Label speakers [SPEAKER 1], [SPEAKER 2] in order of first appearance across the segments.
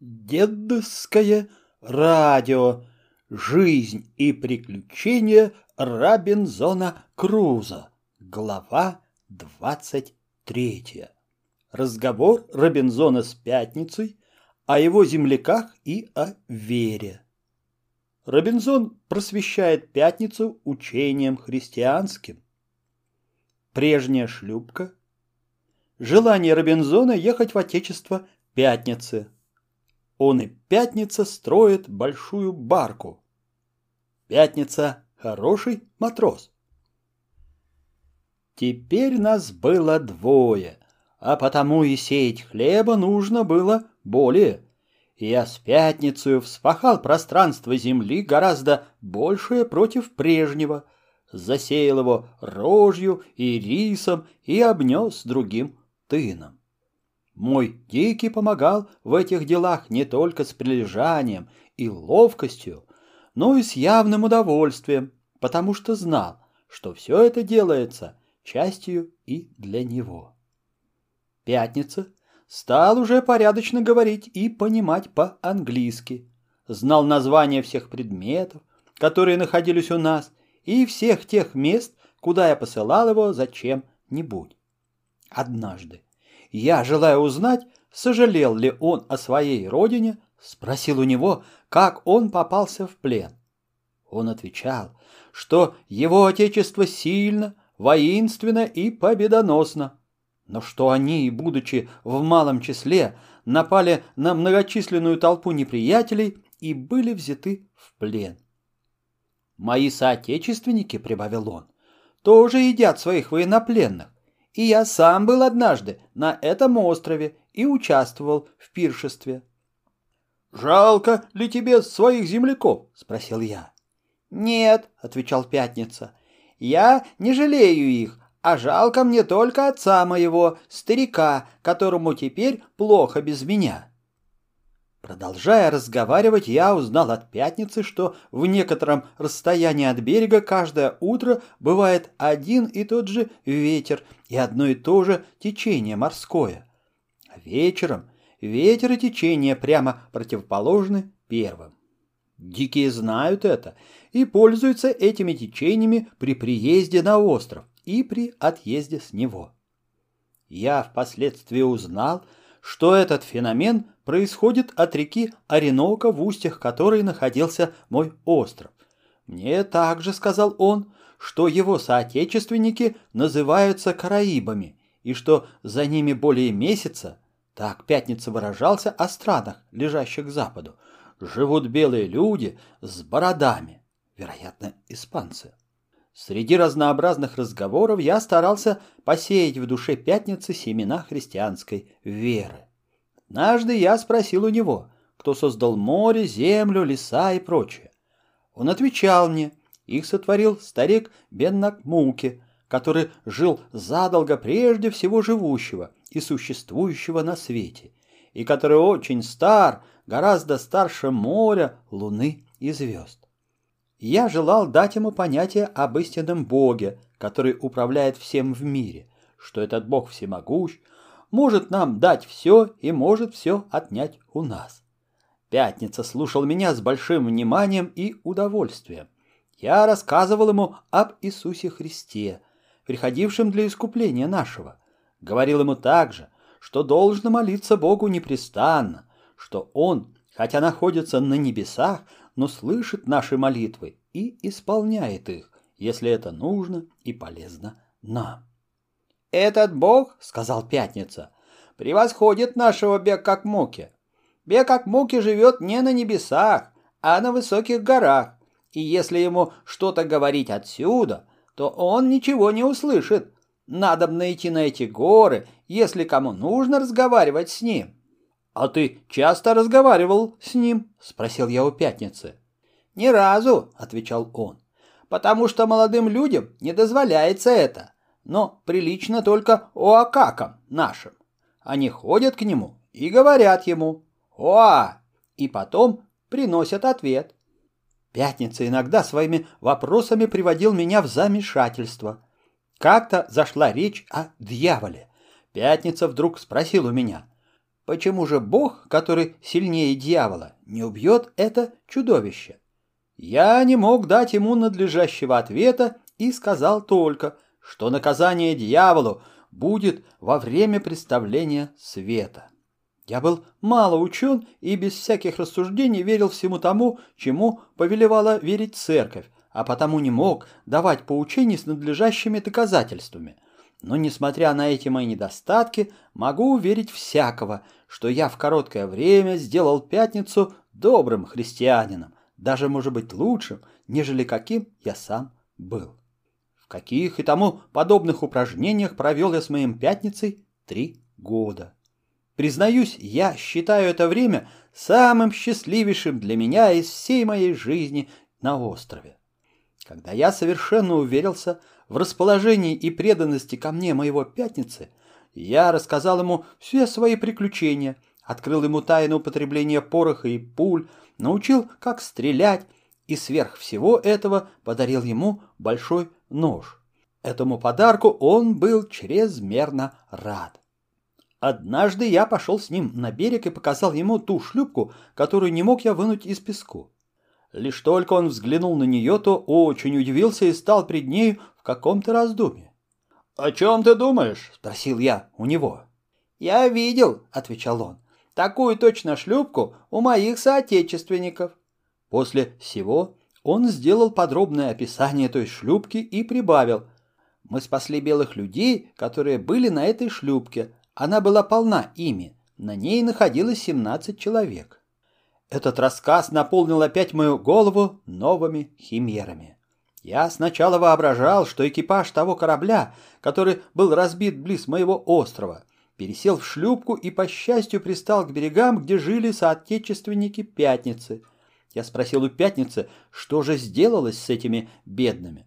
[SPEAKER 1] Дедовское радио. Жизнь и приключения Робинзона Круза. Глава двадцать третья. Разговор Робинзона с Пятницей о его земляках и о вере. Робинзон просвещает Пятницу учением христианским. Прежняя шлюпка. Желание Робинзона ехать в Отечество Пятницы. Он и Пятница строит большую барку. Пятница – хороший матрос. Теперь нас было двое, а потому и сеять хлеба нужно было более. Я с пятницей вспахал пространство земли гораздо большее против прежнего, засеял его рожью и рисом и обнес другим тыном. Мой Дикий помогал в этих делах не только с прилежанием и ловкостью, но и с явным удовольствием, потому что знал, что все это делается частью и для него. Пятница стал уже порядочно говорить и понимать по-английски, знал названия всех предметов, которые находились у нас, и всех тех мест, куда я посылал его зачем-нибудь. Однажды я, желая узнать, сожалел ли он о своей родине, спросил у него, как он попался в плен. Он отвечал, что его отечество сильно, воинственно и победоносно, но что они, будучи в малом числе, напали на многочисленную толпу неприятелей и были взяты в плен. «Мои соотечественники», — прибавил он, — «тоже едят своих военнопленных, и я сам был однажды на этом острове и участвовал в пиршестве. «Жалко ли тебе своих земляков?» — спросил я. «Нет», — отвечал Пятница, — «я не жалею их, а жалко мне только отца моего, старика, которому теперь плохо без меня». Продолжая разговаривать, я узнал от пятницы, что в некотором расстоянии от берега каждое утро бывает один и тот же ветер и одно и то же течение морское. Вечером ветер и течение прямо противоположны первым. Дикие знают это и пользуются этими течениями при приезде на остров и при отъезде с него. Я впоследствии узнал, что этот феномен происходит от реки Оренока, в устьях которой находился мой остров. Мне также сказал он, что его соотечественники называются караибами, и что за ними более месяца, так Пятница выражался о странах, лежащих к западу, живут белые люди с бородами, вероятно, испанцы. Среди разнообразных разговоров я старался посеять в душе пятницы семена христианской веры. Однажды я спросил у него, кто создал море, землю, леса и прочее. Он отвечал мне, их сотворил старик Беннакмуки, который жил задолго прежде всего живущего и существующего на свете, и который очень стар, гораздо старше моря, луны и звезд. Я желал дать ему понятие об истинном Боге, который управляет всем в мире, что этот Бог всемогущ, может нам дать все и может все отнять у нас. Пятница слушал меня с большим вниманием и удовольствием. Я рассказывал ему об Иисусе Христе, приходившем для искупления нашего. Говорил ему также, что должно молиться Богу непрестанно, что Он, хотя находится на небесах, но слышит наши молитвы и исполняет их, если это нужно и полезно нам. «Этот Бог, — сказал Пятница, — превосходит нашего Бекакмуки. Бекакмуки живет не на небесах, а на высоких горах, и если ему что-то говорить отсюда, то он ничего не услышит. Надо найти на эти горы, если кому нужно разговаривать с ним. «А ты часто разговаривал с ним?» — спросил я у Пятницы. «Ни разу», — отвечал он, — «потому что молодым людям не дозволяется это, но прилично только оакакам нашим. Они ходят к нему и говорят ему «Оа!» и потом приносят ответ. Пятница иногда своими вопросами приводил меня в замешательство. Как-то зашла речь о дьяволе. Пятница вдруг спросил у меня — почему же Бог, который сильнее дьявола, не убьет это чудовище? Я не мог дать ему надлежащего ответа и сказал только, что наказание дьяволу будет во время представления света. Я был мало учен и без всяких рассуждений верил всему тому, чему повелевала верить церковь, а потому не мог давать поучений с надлежащими доказательствами. Но, несмотря на эти мои недостатки, могу уверить всякого, что я в короткое время сделал пятницу добрым христианином, даже, может быть, лучшим, нежели каким я сам был. В каких и тому подобных упражнениях провел я с моим пятницей три года. Признаюсь, я считаю это время самым счастливейшим для меня из всей моей жизни на острове. Когда я совершенно уверился в расположении и преданности ко мне моего пятницы, я рассказал ему все свои приключения, открыл ему тайну употребления пороха и пуль, научил, как стрелять, и сверх всего этого подарил ему большой нож. Этому подарку он был чрезмерно рад. Однажды я пошел с ним на берег и показал ему ту шлюпку, которую не мог я вынуть из песку. Лишь только он взглянул на нее, то очень удивился и стал пред нею в каком-то раздумье. «О чем ты думаешь?» — спросил я у него. «Я видел», — отвечал он, — «такую точно шлюпку у моих соотечественников». После всего он сделал подробное описание той шлюпки и прибавил. «Мы спасли белых людей, которые были на этой шлюпке, она была полна ими. На ней находилось 17 человек. Этот рассказ наполнил опять мою голову новыми химерами. Я сначала воображал, что экипаж того корабля, который был разбит близ моего острова, пересел в шлюпку и, по счастью, пристал к берегам, где жили соотечественники Пятницы. Я спросил у Пятницы, что же сделалось с этими бедными.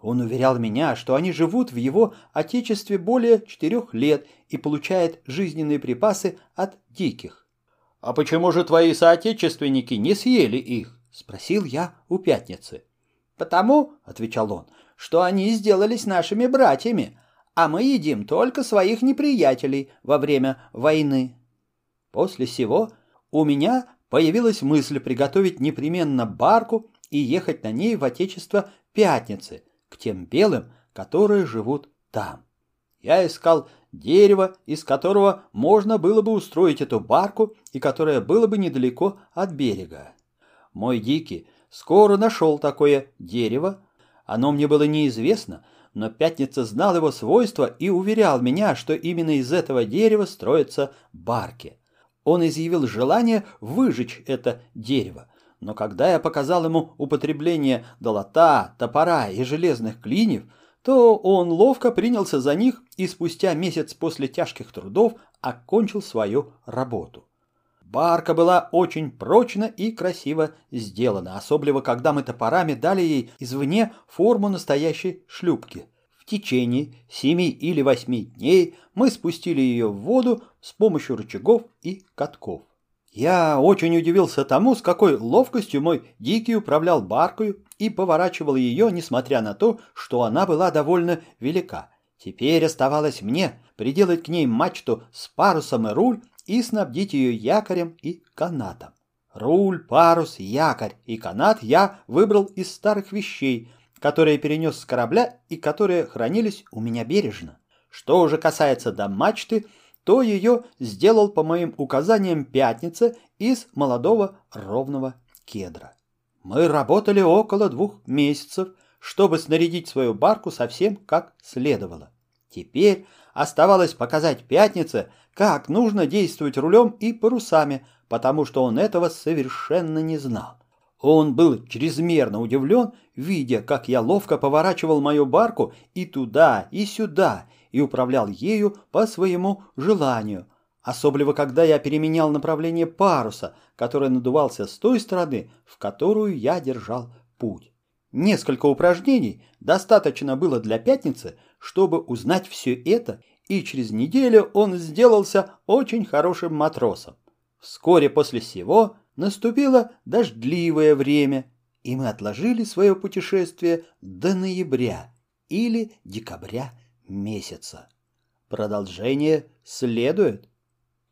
[SPEAKER 1] Он уверял меня, что они живут в его отечестве более четырех лет и получают жизненные припасы от диких. «А почему же твои соотечественники не съели их?» – спросил я у пятницы. «Потому», – отвечал он, – «что они сделались нашими братьями, а мы едим только своих неприятелей во время войны». После сего у меня появилась мысль приготовить непременно барку и ехать на ней в отечество Пятницы – к тем белым, которые живут там. Я искал дерево, из которого можно было бы устроить эту барку и которое было бы недалеко от берега. Мой дикий скоро нашел такое дерево. Оно мне было неизвестно, но Пятница знал его свойства и уверял меня, что именно из этого дерева строятся барки. Он изъявил желание выжечь это дерево, но когда я показал ему употребление долота, топора и железных клиньев, то он ловко принялся за них и спустя месяц после тяжких трудов окончил свою работу. Барка была очень прочно и красиво сделана, особливо когда мы топорами дали ей извне форму настоящей шлюпки. В течение семи или восьми дней мы спустили ее в воду с помощью рычагов и катков. Я очень удивился тому, с какой ловкостью мой Дикий управлял баркою и поворачивал ее, несмотря на то, что она была довольно велика. Теперь оставалось мне приделать к ней мачту с парусом и руль и снабдить ее якорем и канатом. Руль, парус, якорь и канат я выбрал из старых вещей, которые перенес с корабля и которые хранились у меня бережно. Что уже касается до мачты – то ее сделал по моим указаниям пятница из молодого ровного кедра. Мы работали около двух месяцев, чтобы снарядить свою барку совсем как следовало. Теперь оставалось показать пятнице, как нужно действовать рулем и парусами, потому что он этого совершенно не знал. Он был чрезмерно удивлен, видя, как я ловко поворачивал мою барку и туда, и сюда, и управлял ею по своему желанию, особливо когда я переменял направление паруса, который надувался с той стороны, в которую я держал путь. Несколько упражнений достаточно было для пятницы, чтобы узнать все это, и через неделю он сделался очень хорошим матросом. Вскоре после сего наступило дождливое время, и мы отложили свое путешествие до ноября или декабря месяца. Продолжение следует.